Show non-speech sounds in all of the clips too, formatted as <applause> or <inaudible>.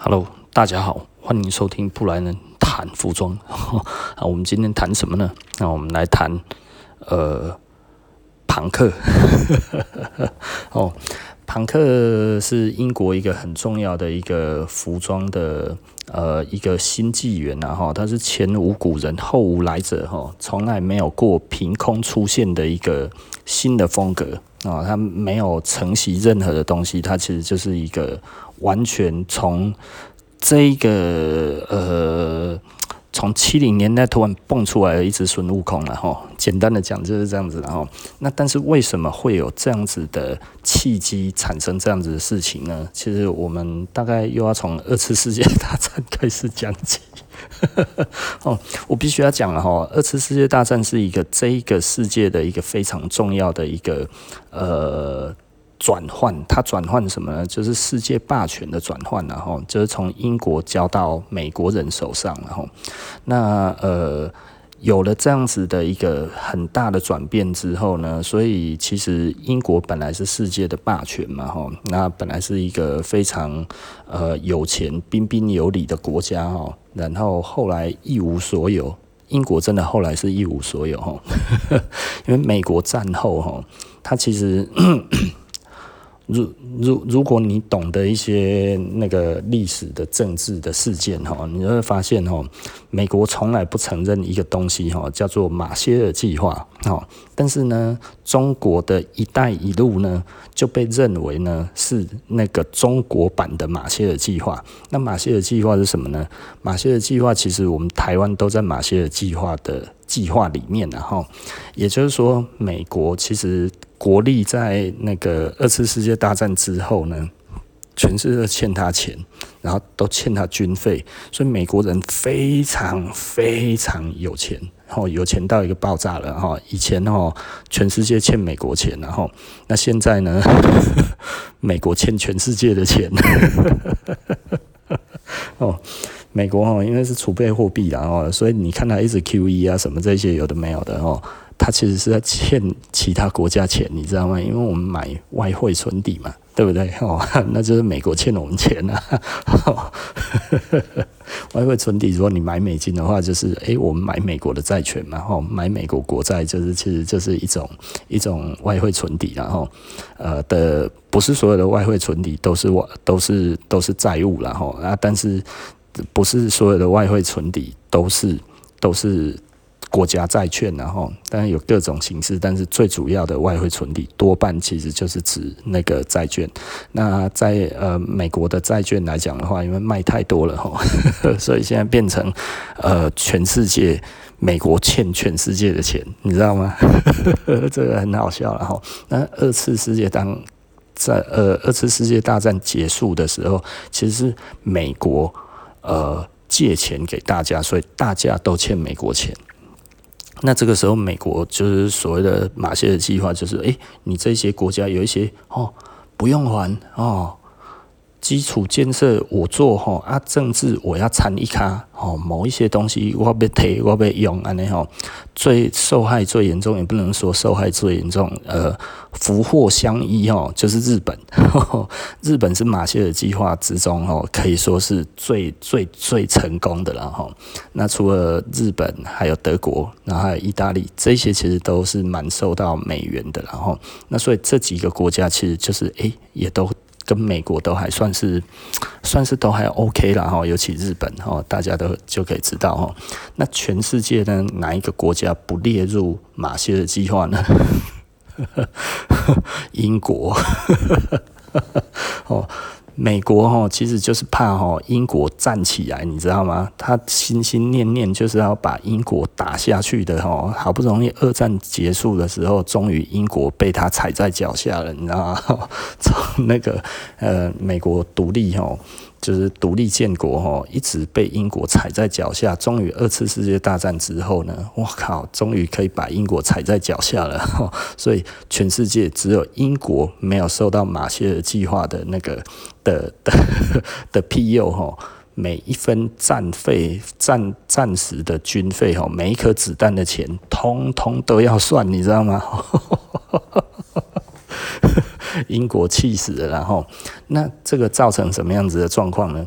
Hello，大家好，欢迎收听布莱恩谈服装。<laughs> 啊，我们今天谈什么呢？那我们来谈呃，朋克。<laughs> 哦，朋克是英国一个很重要的一个服装的呃一个新纪元啊，哈，它是前无古人后无来者哈，从来没有过凭空出现的一个新的风格啊，它没有承袭任何的东西，它其实就是一个。完全从这个呃，从七零年代突然蹦出来的一只孙悟空了哈。简单的讲就是这样子，然后那但是为什么会有这样子的契机产生这样子的事情呢？其实我们大概又要从二次世界大战开始讲起。<laughs> 哦，我必须要讲了哈，二次世界大战是一个这一个世界的一个非常重要的一个呃。转换，它转换什么呢？就是世界霸权的转换，然后就是从英国交到美国人手上，然后那呃有了这样子的一个很大的转变之后呢，所以其实英国本来是世界的霸权嘛，哈，那本来是一个非常呃有钱、彬彬有礼的国家，哈，然后后来一无所有，英国真的后来是一无所有，哈，<laughs> 因为美国战后，哈，它其实。如如如果你懂得一些那个历史的政治的事件哈，你会发现哈，美国从来不承认一个东西哈，叫做马歇尔计划哈。但是呢，中国的一带一路呢就被认为呢是那个中国版的马歇尔计划。那马歇尔计划是什么呢？马歇尔计划其实我们台湾都在马歇尔计划的计划里面，然后也就是说，美国其实。国力在那个二次世界大战之后呢，全世界欠他钱，然后都欠他军费，所以美国人非常非常有钱，然后有钱到一个爆炸了哈。以前哦，全世界欠美国钱，然后那现在呢，<laughs> 美国欠全世界的钱。<laughs> 哦，美国哦，因为是储备货币，然后所以你看他一直 QE 啊，什么这些有的没有的哦。他其实是在欠其他国家钱，你知道吗？因为我们买外汇存底嘛，对不对？哦，<laughs> 那就是美国欠我们钱啊。<laughs> 外汇存底，如果你买美金的话，就是诶、我们买美国的债权嘛，哦，买美国国债，就是其实就是一种一种外汇存底，然后呃的，不是所有的外汇存底都是外都是都是债务，然后啊，但是不是所有的外汇存底都是都是。国家债券，然后当然有各种形式，但是最主要的外汇存底多半其实就是指那个债券。那在呃美国的债券来讲的话，因为卖太多了哈，<laughs> 所以现在变成呃全世界美国欠全世界的钱，你知道吗？<laughs> 这个很好笑了哈。那二次世界当在呃二次世界大战结束的时候，其实是美国呃借钱给大家，所以大家都欠美国钱。那这个时候，美国就是所谓的马歇尔计划，就是诶，你这些国家有一些哦，不用还哦。基础建设我做吼啊，政治我要参一卡吼，某一些东西我要提我要用安尼吼，最受害最严重也不能说受害最严重，呃，福祸相依吼，就是日本，呵 <laughs> 呵日本是马歇尔计划之中吼，可以说是最最最成功的了吼。那除了日本，还有德国，然后还有意大利，这些其实都是蛮受到美元的，然后那所以这几个国家其实就是诶，也都。跟美国都还算是，算是都还 OK 啦哈，尤其日本哈，大家都就可以知道哈。那全世界呢，哪一个国家不列入马歇尔计划呢？<laughs> 英国 <laughs> 哦。美国哈，其实就是怕哈英国站起来，你知道吗？他心心念念就是要把英国打下去的哈。好不容易二战结束的时候，终于英国被他踩在脚下了，你知道吗？<laughs> 从那个呃美国独立哈。就是独立建国哈，一直被英国踩在脚下。终于二次世界大战之后呢，我靠，终于可以把英国踩在脚下了。<laughs> 所以全世界只有英国没有受到马歇尔计划的那个的的的庇佑哈。每一分战费、战战时的军费哈，每一颗子弹的钱，通通都要算，你知道吗？<laughs> 英国气死了，然后那这个造成什么样子的状况呢？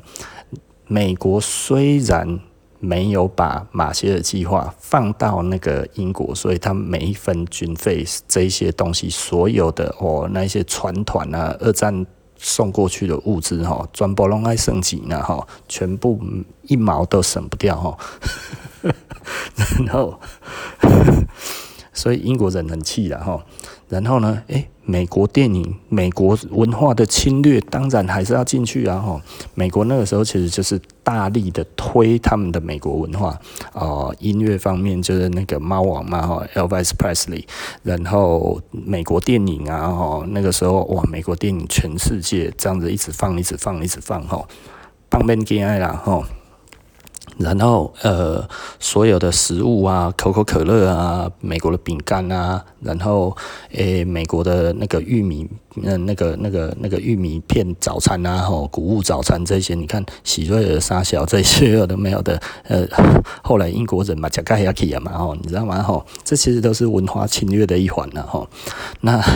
美国虽然没有把马歇尔计划放到那个英国，所以他每一分军费这一些东西，所有的哦那一些船团啊，二战送过去的物资哈，全部拢爱升级呢哈，全部一毛都省不掉哈。<laughs> 然后，<laughs> 所以英国人很气了哈。然后呢，诶，美国电影、美国文化的侵略，当然还是要进去啊！哈，美国那个时候其实就是大力的推他们的美国文化哦、音乐方面就是那个猫王嘛，哈，Elvis Presley。然后美国电影啊，哈，那个时候哇，美国电影全世界这样子一直放，一直放，一直放，哈，当面给爱啦，哈。然后，呃，所有的食物啊，可口可乐啊，美国的饼干啊，然后，诶，美国的那个玉米，嗯，那个、那个、那个玉米片早餐啊，吼，谷物早餐这些，你看，喜瑞尔、沙小这些有的没有的，呃，后来英国人嘛，加盖亚基嘛，吼，你知道吗？吼，这其实都是文化侵略的一环了，吼，那。<laughs>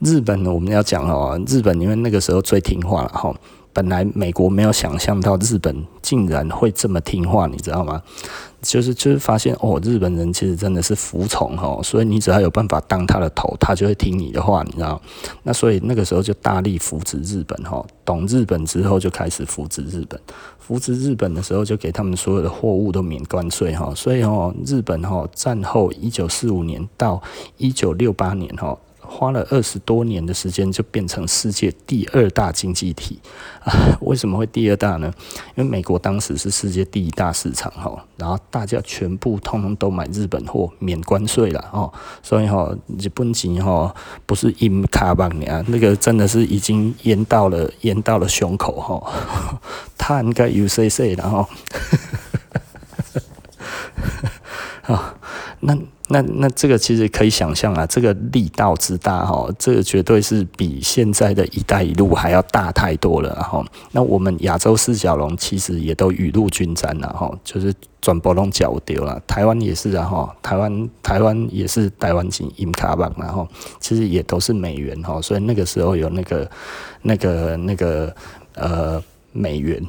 日本呢，我们要讲哦，日本因为那个时候最听话了哈。本来美国没有想象到日本竟然会这么听话，你知道吗？就是就是发现哦，日本人其实真的是服从哈，所以你只要有办法当他的头，他就会听你的话，你知道？那所以那个时候就大力扶持日本哈，懂日本之后就开始扶持日本，扶持日本的时候就给他们所有的货物都免关税哈，所以哦，日本哈战后一九四五年到一九六八年哈。花了二十多年的时间，就变成世界第二大经济体啊！为什么会第二大呢？因为美国当时是世界第一大市场哈，然后大家全部通通都买日本货，免关税了哦，所以哈，日本钱哈不是印卡邦啊，那个真的是已经淹到了淹到了胸口哈，<laughs> 他应该有谁谁然后，啊，<laughs> 那。那那这个其实可以想象啊，这个力道之大哈，这个绝对是比现在的一带一路还要大太多了哈。那我们亚洲四小龙其实也都雨露均沾了哈，就是转播龙脚丢了，台湾也是啊哈，台湾台湾也是台湾金银卡棒然后其实也都是美元哈，所以那个时候有那个那个那个呃。美元，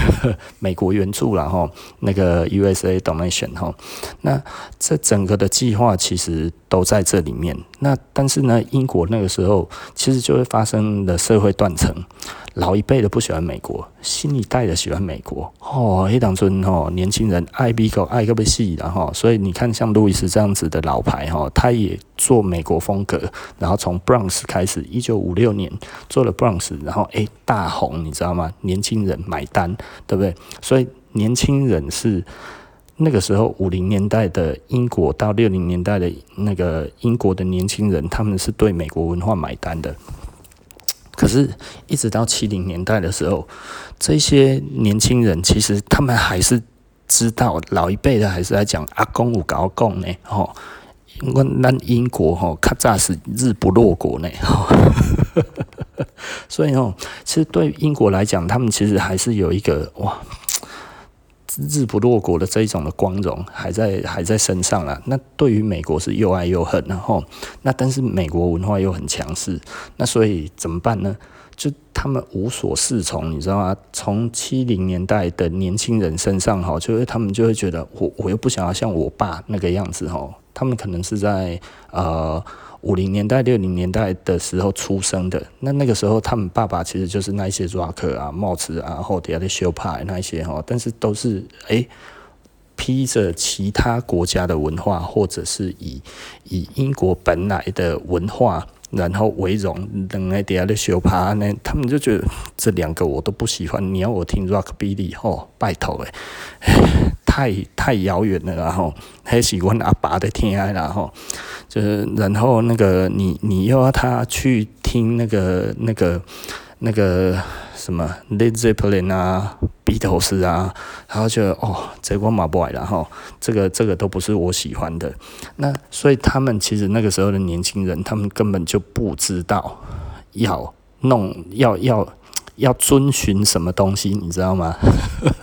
<laughs> 美国援助然后那个 USA donation 哈，那这整个的计划其实都在这里面。那但是呢，英国那个时候其实就会发生了社会断层。老一辈的不喜欢美国，新一代的喜欢美国。哦，黑党村哦，年轻人爱美国爱个不细的哈，所以你看像路易斯这样子的老牌哈，他也做美国风格，然后从 Bronx 开始，一九五六年做了 Bronx，然后诶大红，你知道吗？年轻人买单，对不对？所以年轻人是那个时候五零年代的英国到六零年代的那个英国的年轻人，他们是对美国文化买单的。可是，一直到七零年代的时候，这些年轻人其实他们还是知道老一辈的还是在讲阿公有搞共呢，吼，因为咱英国吼，较早是日不落国呢，吼，<laughs> 所以哦，其实对英国来讲，他们其实还是有一个哇。日不落国的这一种的光荣还在还在身上啊，那对于美国是又爱又恨，然后那但是美国文化又很强势，那所以怎么办呢？就他们无所适从，你知道吗？从七零年代的年轻人身上哈，就是他们就会觉得我我又不想要像我爸那个样子哈，他们可能是在呃。五零年代、六零年代的时候出生的，那那个时候他们爸爸其实就是那一些 rock 啊、帽子啊、后底下的秀派那一些哈，但是都是哎、披着其他国家的文化，或者是以以英国本来的文化。然后为荣，等来底下的小趴呢，他们就觉得这两个我都不喜欢。你要我听 Rockabilly 吼，拜托诶，太太遥远了，然后还喜欢阿爸的天爱，然后就是然后那个你你又要他去听那个那个那个什么 Led Zeppelin 啊。鼻头丝啊，然后就哦，这我买不爱，然后这个这个都不是我喜欢的。那所以他们其实那个时候的年轻人，他们根本就不知道要弄要要要遵循什么东西，你知道吗？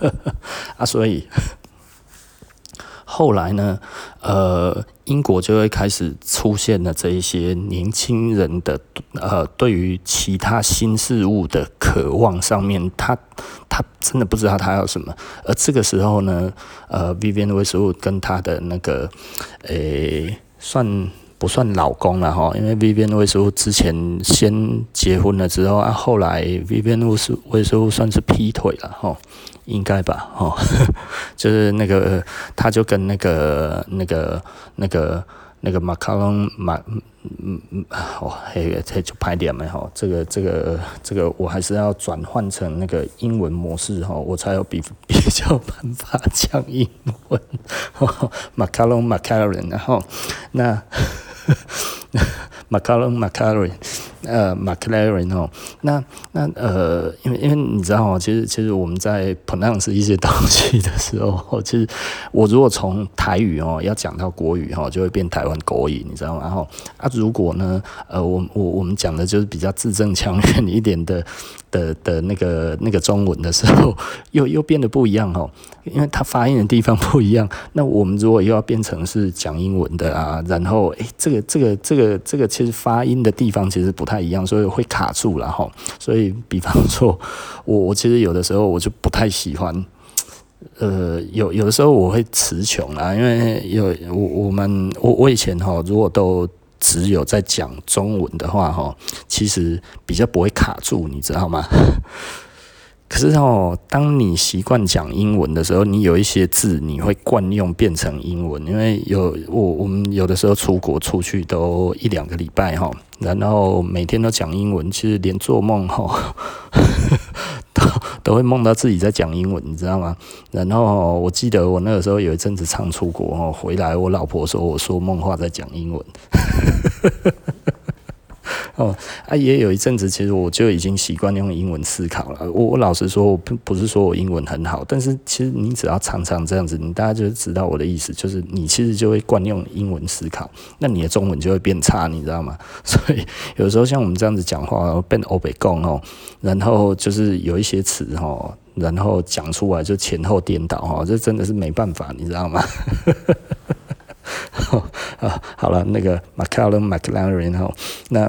<laughs> 啊，所以。后来呢，呃，英国就会开始出现了这一些年轻人的呃，对于其他新事物的渴望上面，他他真的不知道他要什么。而这个时候呢，呃，Vivienne Westwood 跟他的那个，诶、算。不算老公了哈，因为 Vivienne Westwood 之前先结婚了之后啊，后来 Vivienne Westwood 算是劈腿了哈，应该吧哈，就是那个他就跟那个那个那个那个马卡龙马嗯嗯哦嘿这就拍点没哈，这个这个这个我还是要转换成那个英文模式哈，我才有比 <laughs> 比较办法讲英文。马卡龙马卡龙然后那。<laughs> 马卡龙马卡龙，呃，马克莱伦哦，那那呃，因为因为你知道哦，其实其实我们在 pronounce 一些东西的时候，其实我如果从台语哦要讲到国语哈，就会变台湾国语，你知道吗？然后啊，如果呢，呃，我我我们讲的就是比较字正腔圆一点的。的的那个那个中文的时候，又又变得不一样哦，因为它发音的地方不一样。那我们如果又要变成是讲英文的啊，然后诶、这个这个这个这个其实发音的地方其实不太一样，所以会卡住了哈。所以，比方说，我我其实有的时候我就不太喜欢，呃，有有的时候我会词穷啊，因为有我我们我我以前哈，如果都。只有在讲中文的话，哈，其实比较不会卡住，你知道吗？<laughs> 可是哦，当你习惯讲英文的时候，你有一些字你会惯用变成英文，因为有我我们有的时候出国出去都一两个礼拜哈，然后每天都讲英文，其实连做梦哈。都会梦到自己在讲英文，你知道吗？然后我记得我那个时候有一阵子常出国哦，回来我老婆说我说梦话在讲英文。哦，啊，也有一阵子，其实我就已经习惯用英文思考了。我我老实说，我不不是说我英文很好，但是其实你只要常常这样子，你大家就知道我的意思，就是你其实就会惯用英文思考，那你的中文就会变差，你知道吗？<laughs> 所以有时候像我们这样子讲话，变欧北共哦，然后就是有一些词哦，然后讲出来就前后颠倒哈，这真的是没办法，你知道吗？啊，<laughs> 好了，那个 Macallan McLaren 哈，那。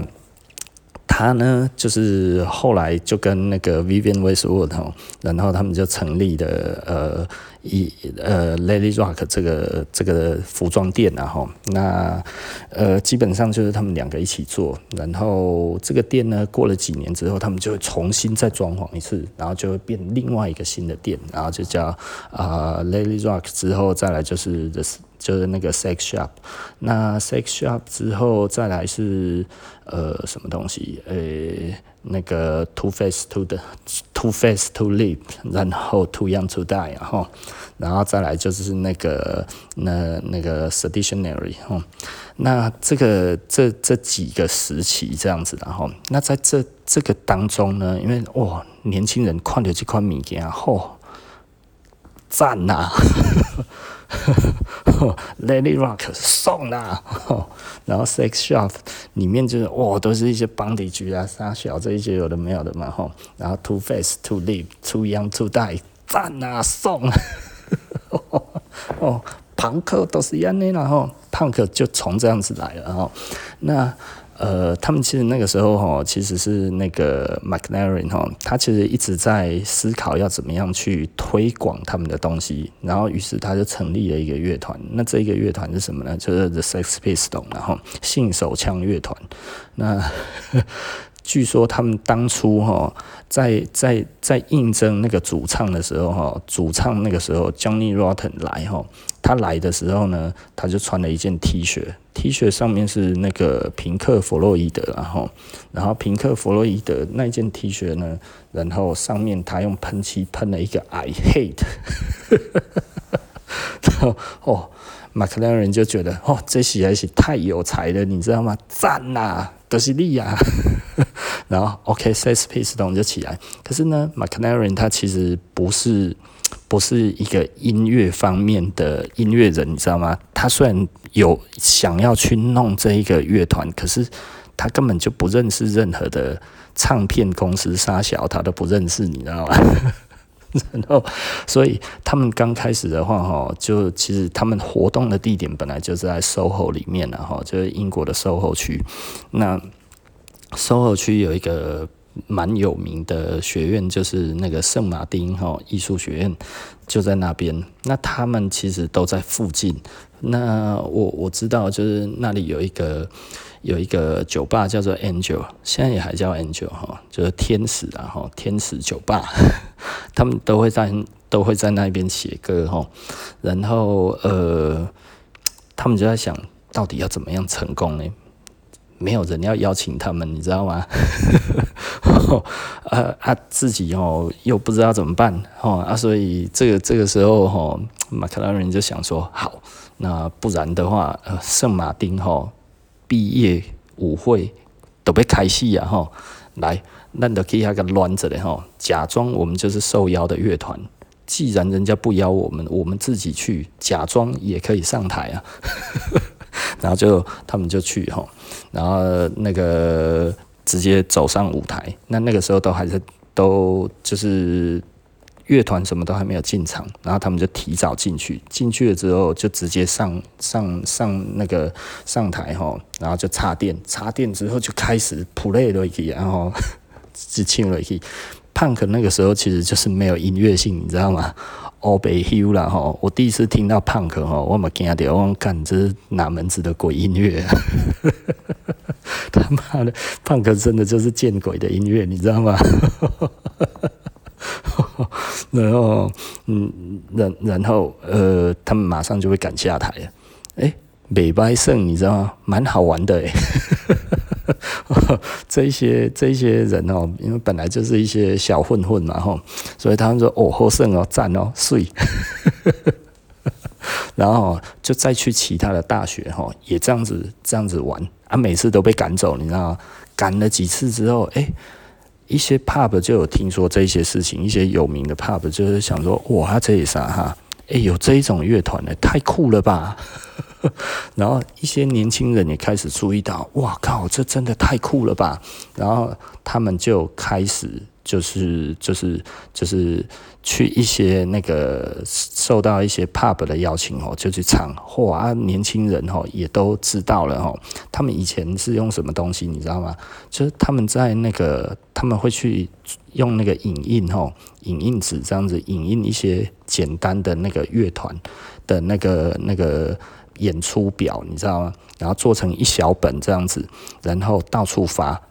他呢，就是后来就跟那个 Vivienne Westwood 哈，然后他们就成立的呃一呃 Lady Rock 这个这个服装店然后那呃基本上就是他们两个一起做，然后这个店呢过了几年之后，他们就会重新再装潢一次，然后就会变另外一个新的店，然后就叫啊、呃、Lady Rock 之后再来就是 The 就是那个 sex shop，那 sex shop 之后再来是呃什么东西？呃、那个 too fast to the <laughs> too fast to live，然后 too young to die，然后然后再来就是那个那那个 seditionary，哈，那这个这这几个时期这样子，然后那在这这个当中呢，因为哇，年轻人看到这款物件，嚯，赞呐！<laughs> Lady Rock 送啦，<laughs> 然后 Sex Shop 里面就是哇，都是一些 bondage 啊、沙小这一些有的没有的嘛吼，然后 Too Fast to Live、Too Young to Die，赞啊送，<laughs> 哦，朋克都是一样的，然后庞克就从这样子来了哈，那。呃，他们其实那个时候哈，其实是那个 McLaren 哈，他其实一直在思考要怎么样去推广他们的东西，然后于是他就成立了一个乐团。那这个乐团是什么呢？就是 The Sex Pistols，然后性手枪乐团。那据说他们当初哈，在在在应征那个主唱的时候哈，主唱那个时候 Johnny Rotten 来哈。他来的时候呢，他就穿了一件 T 恤，T 恤上面是那个平克·弗洛伊德，然后，然后平克·弗洛伊德那件 T 恤呢，然后上面他用喷漆喷了一个 I hate，<laughs> 然后哦，马克莱人就觉得哦，这些还是太有才了，你知道吗？赞呐、啊，都、就是利亚，然后 OK，Sex Pistols 就起来，可是呢，马克莱人他其实不是。不是一个音乐方面的音乐人，你知道吗？他虽然有想要去弄这一个乐团，可是他根本就不认识任何的唱片公司，沙小他都不认识，你知道吗？<laughs> 然后，所以他们刚开始的话，哈，就其实他们活动的地点本来就是在 SOHO 里面了，哈，就是英国的 SOHO 区。那 SOHO 区有一个蛮有名的学院，就是那个圣马丁哈艺术学院，就在那边。那他们其实都在附近。那我我知道，就是那里有一个。有一个酒吧叫做 Angel，现在也还叫 Angel 哈，就是天使啊哈，天使酒吧，<laughs> 他们都会在都会在那边写歌哈，然后呃，他们就在想到底要怎么样成功呢？没有人要邀请他们，你知道吗？<laughs> 啊啊，自己哦又不知道怎么办哦啊，所以这个这个时候哈，马克拉人就想说，好，那不然的话，呃，圣马丁哈。毕业舞会都被开戏啊！哈，来，那都可以那个乱着的哈，假装我们就是受邀的乐团。既然人家不邀我们，我们自己去假装也可以上台啊。然后就他们就去哈，然后那个直接走上舞台。那那个时候都还是都就是。乐团什么都还没有进场，然后他们就提早进去，进去了之后就直接上上上那个上台吼，然后就插电，插电之后就开始 play 了一，然 <laughs> 后就唱了一。Punk 那个时候其实就是没有音乐性，你知道吗？All be hue 啦吼，我第一次听到 Punk 吼，我嘛惊掉，我讲这是哪门子的鬼音乐？<laughs> 他妈的，Punk 真的就是见鬼的音乐，你知道吗？<laughs> 然后，嗯，然然后，呃，他们马上就会赶下台了。哎，美拜胜，你知道吗？蛮好玩的哎。<laughs> 这些这些人哦，因为本来就是一些小混混嘛，吼，所以他们说哦，获胜哦，赞哦，碎。<laughs> 然后就再去其他的大学，吼，也这样子这样子玩啊，每次都被赶走，你知道吗？赶了几次之后，哎。一些 pub 就有听说这些事情，一些有名的 pub 就是想说，哇，这里啥哈？哎，有这一种乐团呢，太酷了吧！<laughs> 然后一些年轻人也开始注意到，哇靠，这真的太酷了吧！然后他们就开始。就是就是就是去一些那个受到一些 pub 的邀请哦，就去唱。哇，年轻人哦也都知道了哦。他们以前是用什么东西，你知道吗？就是他们在那个他们会去用那个影印哦，影印纸这样子影印一些简单的那个乐团的那个那个演出表，你知道吗？然后做成一小本这样子，然后到处发。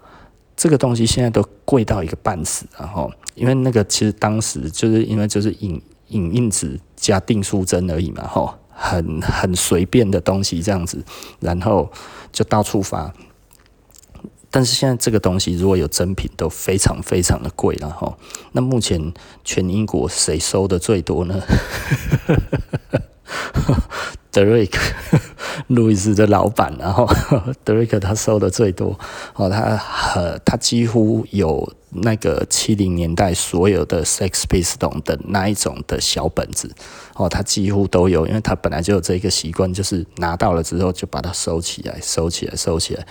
这个东西现在都贵到一个半死，然后因为那个其实当时就是因为就是影影印纸加订书针而已嘛，吼，很很随便的东西这样子，然后就到处发。但是现在这个东西如果有真品都非常非常的贵，然后那目前全英国谁收的最多呢？德瑞克，路易斯的老板，然后德瑞克他收的最多，哦，他和他几乎有那个七零年代所有的 Sex p i s t o l 的那一种的小本子，哦，他几乎都有，因为他本来就有这个习惯，就是拿到了之后就把它收起来，收起来，收起来。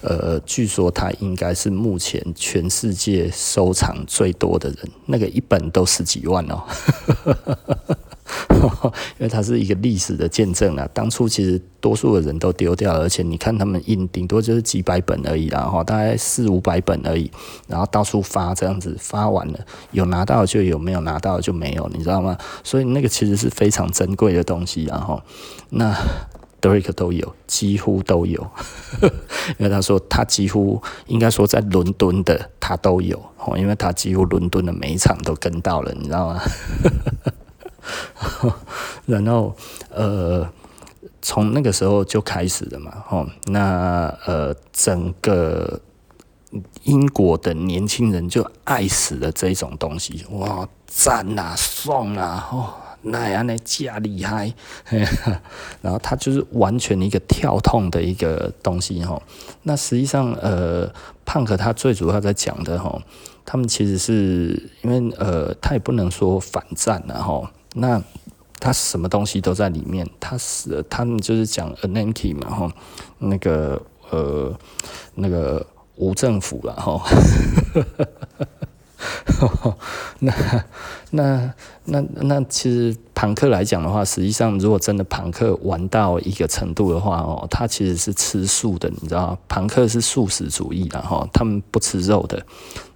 呃，据说他应该是目前全世界收藏最多的人，那个一本都十几万哦。<laughs> <laughs> 因为它是一个历史的见证啊，当初其实多数的人都丢掉了，而且你看他们印顶多就是几百本而已啦，然后大概四五百本而已，然后到处发这样子，发完了有拿到就有，没有拿到就没有，你知道吗？所以那个其实是非常珍贵的东西，然后那德瑞克都有，几乎都有，<laughs> 因为他说他几乎应该说在伦敦的他都有，因为他几乎伦敦的每一场都跟到了，你知道吗？然后，呃，从那个时候就开始了嘛，吼，那呃，整个英国的年轻人就爱死了这种东西，哇，赞啊，爽啊，哦，那样呢，假厉害，<laughs> 然后它就是完全一个跳痛的一个东西，吼，那实际上，呃，胖克他最主要在讲的，吼，他们其实是因为，呃，他也不能说反战了，吼。那他什么东西都在里面，他是他们就是讲 anarchy 嘛，吼，那个呃那个无政府了，吼，<laughs> 那那那那其实庞克来讲的话，实际上如果真的庞克玩到一个程度的话哦，他其实是吃素的，你知道吗？庞克是素食主义的哈，他们不吃肉的。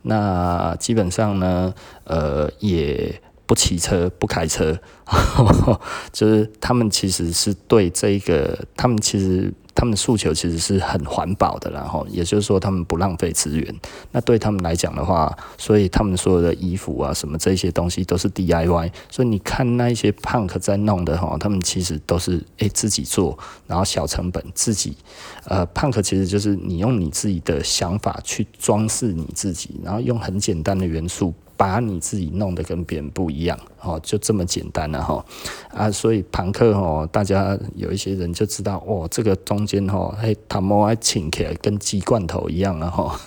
那基本上呢，呃，也不骑车，不开车，<laughs> 就是他们其实是对这个，他们其实。他们的诉求其实是很环保的，然后也就是说他们不浪费资源。那对他们来讲的话，所以他们所有的衣服啊什么这些东西都是 DIY。所以你看那一些 punk 在弄的哈，他们其实都是诶、自己做，然后小成本自己。呃，punk 其实就是你用你自己的想法去装饰你自己，然后用很简单的元素。把你自己弄得跟别人不一样，哦，就这么简单了哈，啊，所以庞克哦，大家有一些人就知道，哦，这个中间哈，嘿，他们还请起来跟鸡罐头一样了哈。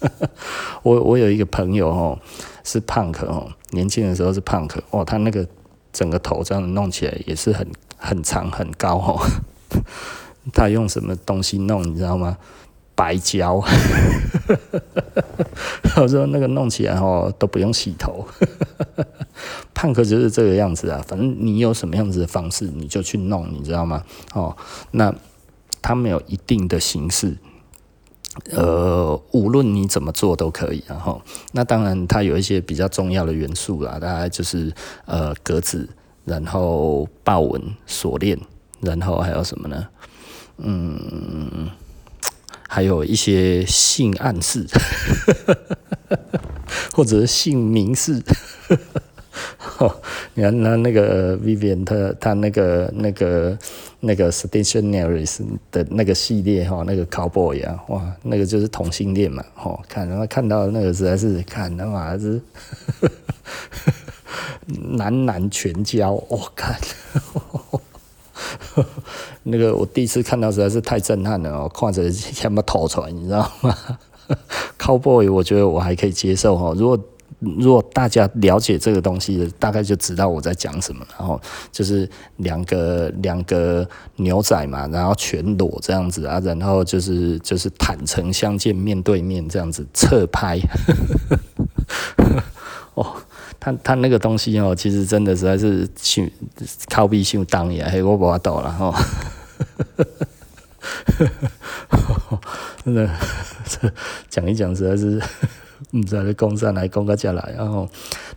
<laughs> 我我有一个朋友哦，是庞克哦，年轻的时候是庞克，哦，他那个整个头这样弄起来也是很很长很高哦。<laughs> 他用什么东西弄，你知道吗？白胶，<laughs> 我说那个弄起来哦都不用洗头，<laughs> 胖哥就是这个样子啊。反正你有什么样子的方式，你就去弄，你知道吗？哦，那他没有一定的形式，呃，无论你怎么做都可以。然后，那当然它有一些比较重要的元素啦，大概就是呃格子，然后豹纹锁链，然后还有什么呢？嗯。还有一些性暗示，<laughs> 或者是性明示。<laughs> 你看，那那个 Vivian 他他那个那个那个 Stationaries 的那个系列哈，那个 Cowboy 啊，哇，那个就是同性恋嘛，哈，看然后看到那个实在是看他妈是 <laughs> 男男全交，我看。<laughs> 那个我第一次看到实在是太震撼了哦，看着像要吐出来，你知道吗？<laughs> Cowboy，我觉得我还可以接受哈。如果如果大家了解这个东西，大概就知道我在讲什么。然后就是两个两个牛仔嘛，然后全裸这样子啊，然后就是就是坦诚相见，面对面这样子侧拍。<laughs> 他他那个东西哦，其实真的实在是秀靠比秀当也，嘿，我无法度了吼，<laughs> 真的 <laughs> 讲一讲实在是 <laughs> 不知道在攻上来攻个下来，然后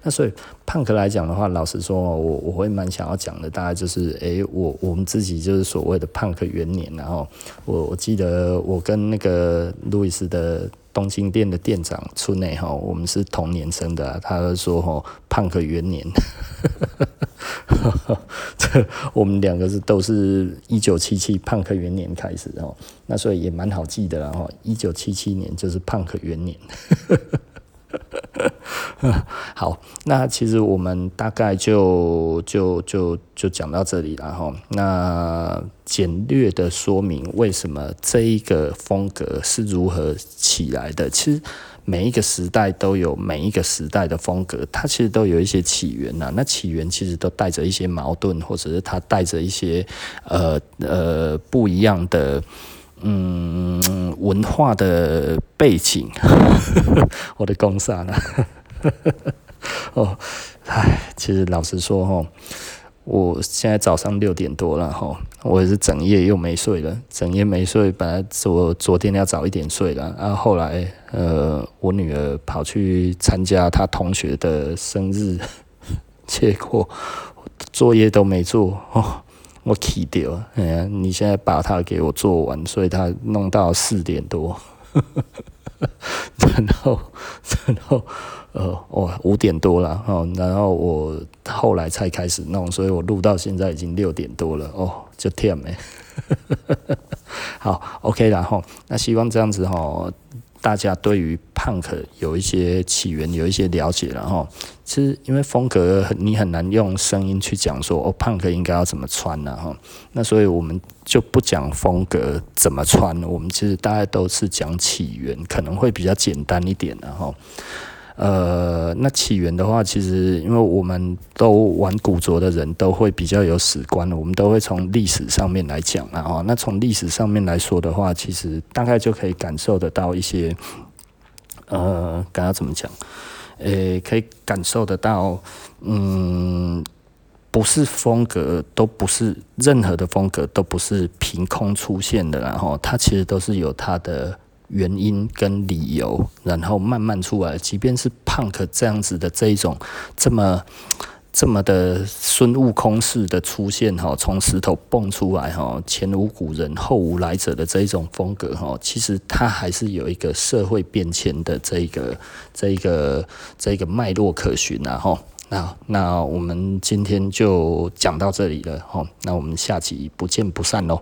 那所以胖克来讲的话，老实说，我我会蛮想要讲的，大概就是，诶，我我们自己就是所谓的胖克元年，然后我我记得我跟那个路易斯的。东京店的店长村内哈，我们是同年生的，他说哈，胖克元年，<laughs> 这我们两个是都是一九七七胖克元年开始哦，那所以也蛮好记的啦哈，一九七七年就是胖克元年。<laughs> 好，那其实我们大概就就就就讲到这里了哈。那简略的说明为什么这一个风格是如何起来的。其实每一个时代都有每一个时代的风格，它其实都有一些起源呐。那起源其实都带着一些矛盾，或者是它带着一些呃呃不一样的。嗯，文化的背景，<laughs> 我的公司呢？<laughs> 哦，唉，其实老实说哈，我现在早上六点多了哈，我也是整夜又没睡了，整夜没睡。本来昨昨天要早一点睡了，然后后来呃，我女儿跑去参加她同学的生日，<laughs> 结果作业都没做哦。我气掉，哎呀！你现在把它给我做完，所以他弄到四点多，<laughs> 然后，然后，呃，哇，五点多了哦，然后我后来才开始弄，所以我录到现在已经六点多了哦，就忝诶，<laughs> 好，OK，然后那希望这样子哈。大家对于 punk 有一些起源，有一些了解，然后其实因为风格你很难用声音去讲说哦，punk 应该要怎么穿呢？哈，那所以我们就不讲风格怎么穿，我们其实大家都是讲起源，可能会比较简单一点，然后。呃，那起源的话，其实因为我们都玩古着的人都会比较有史观，我们都会从历史上面来讲啊。哦，那从历史上面来说的话，其实大概就可以感受得到一些呃，刚刚怎么讲？诶，可以感受得到，嗯，不是风格，都不是任何的风格，都不是凭空出现的，然后它其实都是有它的原因跟理由，然后慢慢出来。即便是 punk 这样子的这一种这么。这么的孙悟空式的出现哈，从石头蹦出来哈，前无古人后无来者的这一种风格哈，其实它还是有一个社会变迁的这一个这一个这一个脉络可循呐哈。那那我们今天就讲到这里了哈，那我们下集不见不散喽。